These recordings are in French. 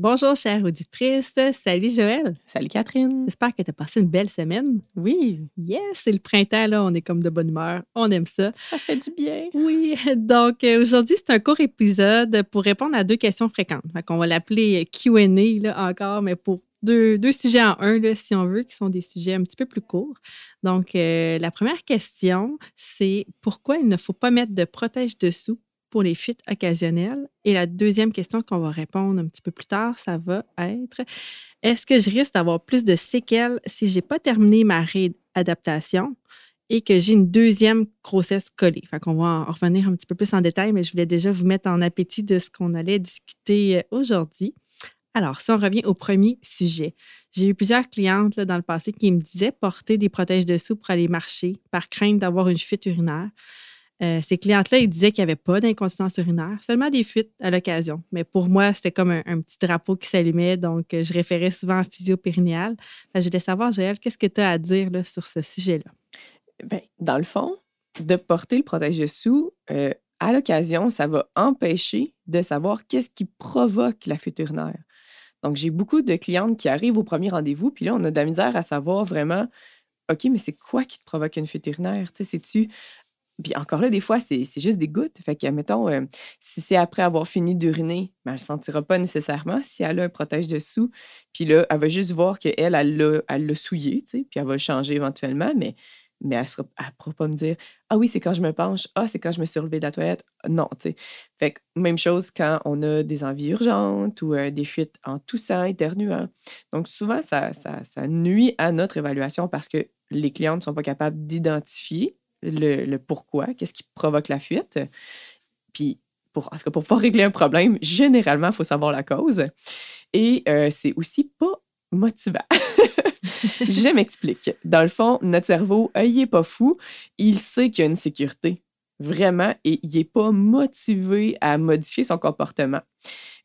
Bonjour, chère auditrice. Salut, Joël. Salut, Catherine. J'espère que tu as passé une belle semaine. Oui. Yes, c'est le printemps, là. On est comme de bonne humeur. On aime ça. Ça fait du bien. Oui. Donc, euh, aujourd'hui, c'est un court épisode pour répondre à deux questions fréquentes. On va l'appeler QA, là, encore, mais pour deux, deux, sujets en un, là, si on veut, qui sont des sujets un petit peu plus courts. Donc, euh, la première question, c'est pourquoi il ne faut pas mettre de protège-dessous pour les fuites occasionnelles? Et la deuxième question qu'on va répondre un petit peu plus tard, ça va être est-ce que je risque d'avoir plus de séquelles si je n'ai pas terminé ma réadaptation et que j'ai une deuxième grossesse collée? Fait qu'on va en revenir un petit peu plus en détail, mais je voulais déjà vous mettre en appétit de ce qu'on allait discuter euh, aujourd'hui. Alors, si on revient au premier sujet, j'ai eu plusieurs clientes dans le passé qui me disaient porter des protèges dessous pour aller marcher par crainte d'avoir une fuite urinaire. Euh, ces clientes-là, ils disaient qu'il n'y avait pas d'incontinence urinaire, seulement des fuites à l'occasion. Mais pour moi, c'était comme un, petit drapeau qui s'allumait, donc euh, je référais souvent à physio-périnéal. je voulais savoir, Joël, qu'est-ce que tu as à dire sur ce sujet-là? Bien, dans le fond, de porter le protège-dessous, euh, à l'occasion, ça va empêcher de savoir qu'est-ce qui provoque la fuite urinaire. Donc, j'ai beaucoup de clientes qui arrivent au premier rendez-vous, puis là, on a de la misère à savoir vraiment, OK, mais c'est quoi qui te provoque une fuite urinaire? Tu sais, c'est-tu puis encore là, des fois, c'est juste des gouttes. Fait que, mettons, euh, si c'est après avoir fini d'uriner, ben, elle ne sentira pas nécessairement si elle a un protège dessous. Puis là, elle va juste voir qu'elle, elle l'a souillé, tu sais, puis elle va le changer éventuellement, mais, mais elle ne pourra pas me dire Ah oui, c'est quand je me penche. Ah, c'est quand je me suis relevée de la toilette. Non, tu sais. Fait que même chose quand on a des envies urgentes ou euh, des fuites en toussant, éternuant. Donc, souvent, ça, ça, ça nuit à notre évaluation parce que les clients ne sont pas capables d'identifier le, pourquoi, qu'est-ce qui provoque la fuite. Puis, pour, en pour pouvoir régler un problème, généralement, il faut savoir la cause. Et euh, c'est aussi pas motivant. Je m'explique. Dans le fond, notre cerveau, euh, il n'est pas fou. Il sait qu'il y a une sécurité, vraiment, et il n'est pas motivé à modifier son comportement.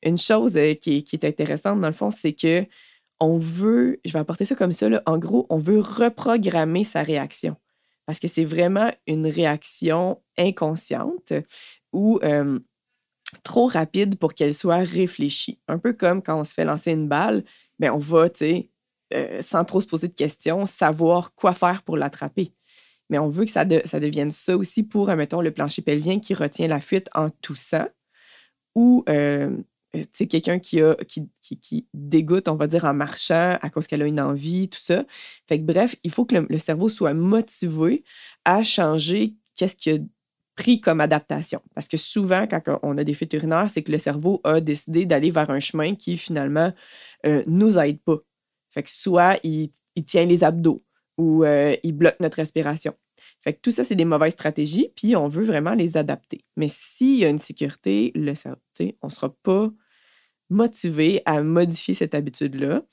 Une chose euh, qui, est, intéressante, dans le fond, c'est que on veut, je vais apporter ça comme ça, en gros, on veut reprogrammer sa réaction parce que c'est vraiment une réaction inconsciente ou trop rapide pour qu'elle soit réfléchie. Un peu comme quand on se fait lancer une balle, bien, on va, tu sais, euh, sans trop se poser de questions, savoir quoi faire pour l'attraper. Mais on veut que ça, ça devienne ça aussi pour, mettons, le plancher pelvien qui retient la fuite en toussant ou c'est quelqu'un qui, a, qui, qui, dégoûte, on va dire, en marchant à cause qu'elle a une envie, tout ça. Fait que bref, il faut que le, cerveau soit motivé à changer qu'est-ce qu'il a pris comme adaptation. Parce que souvent, quand on a des fuites urinaires, c'est que le cerveau a décidé d'aller vers un chemin qui, finalement, euh, nous aide pas. Fait que soit il, tient les abdos ou euh, il bloque notre respiration. Fait que tout ça, c'est des mauvaises stratégies, puis on veut vraiment les adapter. Mais s'il y a une sécurité, le, on ne sera pas motivé à modifier cette habitude-là.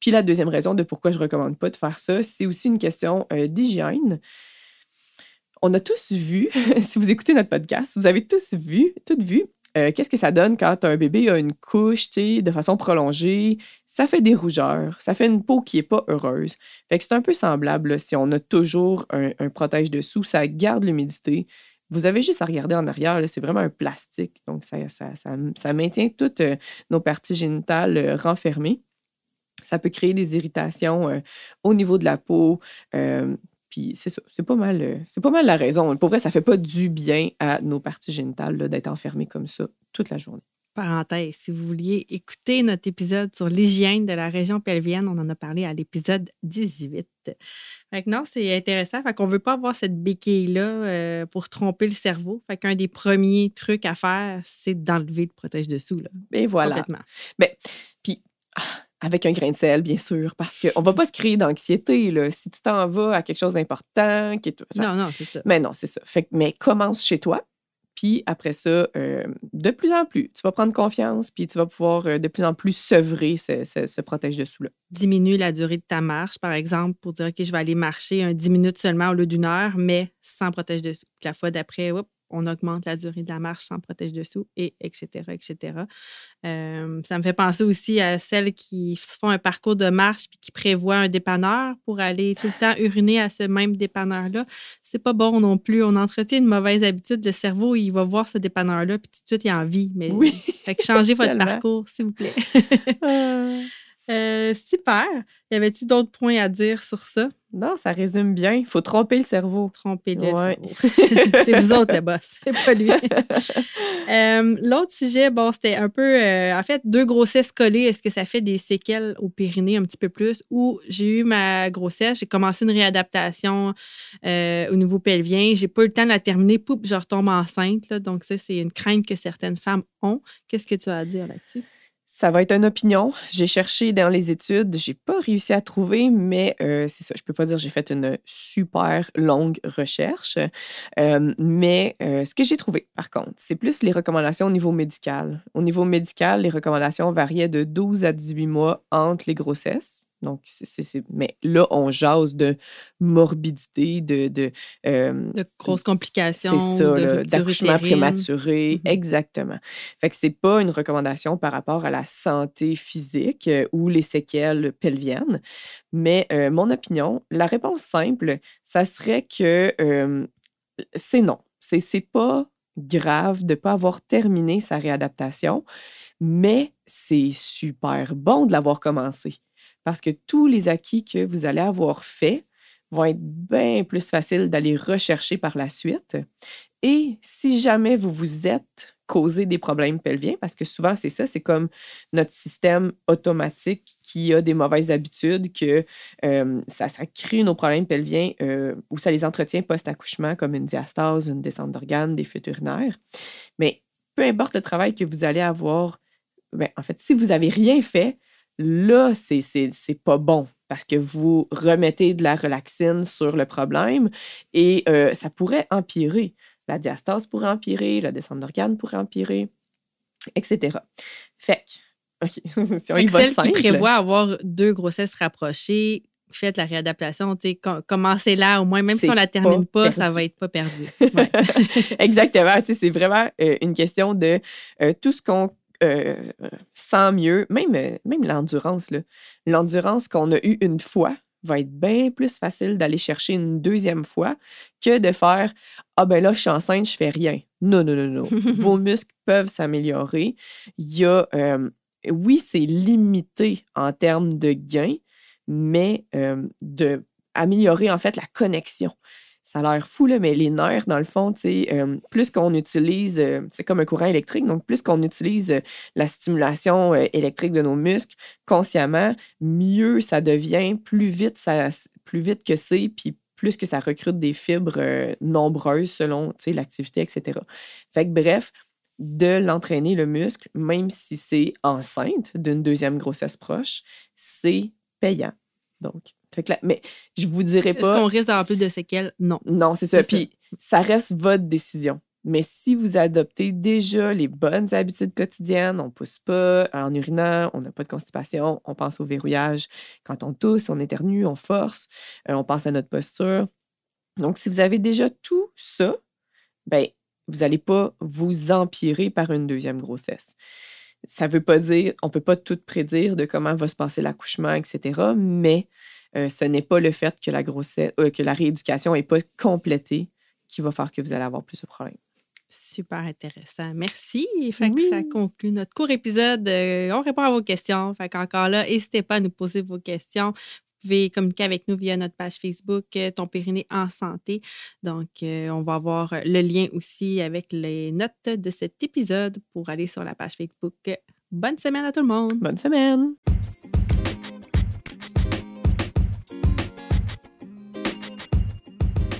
puis la deuxième raison de pourquoi je ne recommande pas de faire ça, c'est aussi une question euh, d'hygiène. On a tous vu, si vous écoutez notre podcast, vous avez tous vu, toutes vu, euh, qu'est-ce que ça donne quand un bébé a une couche de façon prolongée? Ça fait des rougeurs, ça fait une peau qui n'est pas heureuse. Fait que c'est un peu semblable si on a toujours un protège dessous, ça garde l'humidité, vous avez juste à regarder en arrière, c'est vraiment un plastique. Donc, ça, maintient toutes euh, nos parties génitales euh, renfermées. Ça peut créer des irritations euh, au niveau de la peau. puis c'est ça, c'est pas mal, c'est pas mal la raison. Pour vrai, ça fait pas du bien à nos parties génitales d'être enfermées comme ça toute la journée parenthèse, si vous vouliez écouter notre épisode sur l'hygiène de la région pelvienne, on en a parlé à l'épisode 18. Fait que non, c'est intéressant. Fait qu'on veut pas avoir cette béquille-là euh, pour tromper le cerveau. Fait qu'un des premiers trucs à faire, c'est d'enlever le protège-dessous. Là. Et voilà. Complètement. Ben, puis, ah, avec un grain de sel, bien sûr, parce qu'on ne va pas se créer d'anxiété. Si tu t'en vas à quelque chose d'important. Qui Non, non, c'est ça. Mais non, c'est ça. Fait, mais commence chez toi Puis après ça, euh, de plus en plus, tu vas prendre confiance, puis tu vas pouvoir euh, de plus en plus sevrer ce, ce, protège-dessous-là. Diminue la durée de ta marche, par exemple, pour dire, OK, je vais aller marcher un 10 minutes seulement au lieu d'une heure, mais sans protège-dessous. La fois d'après, on augmente la durée de la marche sans protège dessous, et etc., etc. Euh, ça me fait penser aussi à celles qui font un parcours de marche puis qui prévoient un dépanneur pour aller tout le temps uriner à ce même dépanneur-là. C'est pas bon non plus. On entretient une mauvaise habitude. Le cerveau, il va voir ce dépanneur-là puis tout de suite, il a envie. Mais oui. fait que changez votre parcours, s'il vous plaît. Euh, super. Y avait-il d'autres points à dire sur ça? Non, ça résume bien. Il faut tromper le cerveau. Tromper le cerveau. c'est vous autres, le boss. C'est pas lui. Euh, l'autre sujet, bon, c'était un peu, euh, en fait, deux grossesses collées. Est-ce que ça fait des séquelles au périnée un petit peu plus? Ou j'ai eu ma grossesse, j'ai commencé une réadaptation au niveau pelvien. J'ai pas eu le temps de la terminer. Poup, je retombe enceinte. donc, ça, c'est une crainte que certaines femmes ont. Qu'est-ce que tu as à dire là-dessus? Ça va être une opinion. J'ai cherché dans les études, j'ai pas réussi à trouver, mais euh, c'est ça. Je peux pas dire j'ai fait une super longue recherche. Euh, mais euh, ce que j'ai trouvé, par contre, c'est plus les recommandations au niveau médical. Au niveau médical, les recommandations variaient de 12 à 18 mois entre les grossesses. Donc, c'est, mais là, on jase de morbidité, de. De, euh, de grosses complications. C'est ça, d'accouchement prématuré. Mm-hmm. Exactement. Fait que c'est pas une recommandation par rapport à la santé physique euh, ou les séquelles pelviennes. Mais euh, mon opinion, la réponse simple, ça serait que c'est non. C'est, c'est pas grave de ne pas avoir terminé sa réadaptation, mais c'est super bon de l'avoir commencé parce que tous les acquis que vous allez avoir faits vont être bien plus faciles d'aller rechercher par la suite. Et si jamais vous vous êtes causé des problèmes pelviens, parce que souvent c'est ça, c'est comme notre système automatique qui a des mauvaises habitudes, que euh, ça, crée nos problèmes pelviens euh, ou ça les entretient post-accouchement, comme une diastase, une descente d'organes, des fuites urinaires. Mais peu importe le travail que vous allez avoir, ben, en fait, si vous n'avez rien fait, là, c'est pas bon parce que vous remettez de la relaxine sur le problème et euh, ça pourrait empirer. La diastase pourrait empirer, la descente d'organes pourrait empirer, etc. Fait que, si on y va qui prévoit avoir deux grossesses rapprochées, faites la réadaptation, commencez là au moins, même si on ne la termine pas, ça va être pas perdu. Exactement, c'est vraiment euh, une question de euh, tout ce qu'on euh, sans mieux, même, euh, même l'endurance, l'endurance qu'on a eue une fois va être bien plus facile d'aller chercher une deuxième fois que de faire Ah ben là, je suis enceinte, je fais rien. Non, non, non, non. Vos muscles peuvent s'améliorer. Il y a, euh, oui, c'est limité en termes de gains, mais de améliorer en fait la connexion ça a l'air fou, là, mais les nerfs, dans le fond, euh, plus qu'on utilise, euh, c'est comme un courant électrique, donc plus qu'on utilise euh, la stimulation électrique de nos muscles consciemment, mieux ça devient, plus vite, ça, plus vite que c'est, puis plus que ça recrute des fibres nombreuses selon l'activité, etc. Fait que bref, de l'entraîner le muscle, même si c'est enceinte d'une deuxième grossesse proche, c'est payant. Donc, mais je vous dirais pas. Est-ce qu'on risque d'avoir plus de séquelles? Non. Non, c'est ça. Puis ça. reste votre décision. Mais si vous adoptez déjà les bonnes habitudes quotidiennes, on ne pousse pas en urinant, on n'a pas de constipation, on pense au verrouillage. Quand on tousse, on éternue, on force, euh, on pense à notre posture. Donc, si vous avez déjà tout ça, ben, vous n'allez pas vous empirer par une deuxième grossesse. Ça ne veut pas dire, on ne peut pas tout prédire de comment va se passer l'accouchement, etc. Mais euh, ce n'est pas le fait que la grossesse, euh, que la rééducation n'est pas complétée qui va faire que vous allez avoir plus de problèmes. Super intéressant. Merci. Fait que ça conclut notre court épisode. Euh, on répond à vos questions. Fait qu'encore là, n'hésitez pas à nous poser vos questions. Vous pouvez communiquer avec nous via notre page Facebook Ton Périnée en santé. Donc, on va avoir le lien aussi avec les notes de cet épisode pour aller sur la page Facebook. Bonne semaine à tout le monde. Bonne semaine.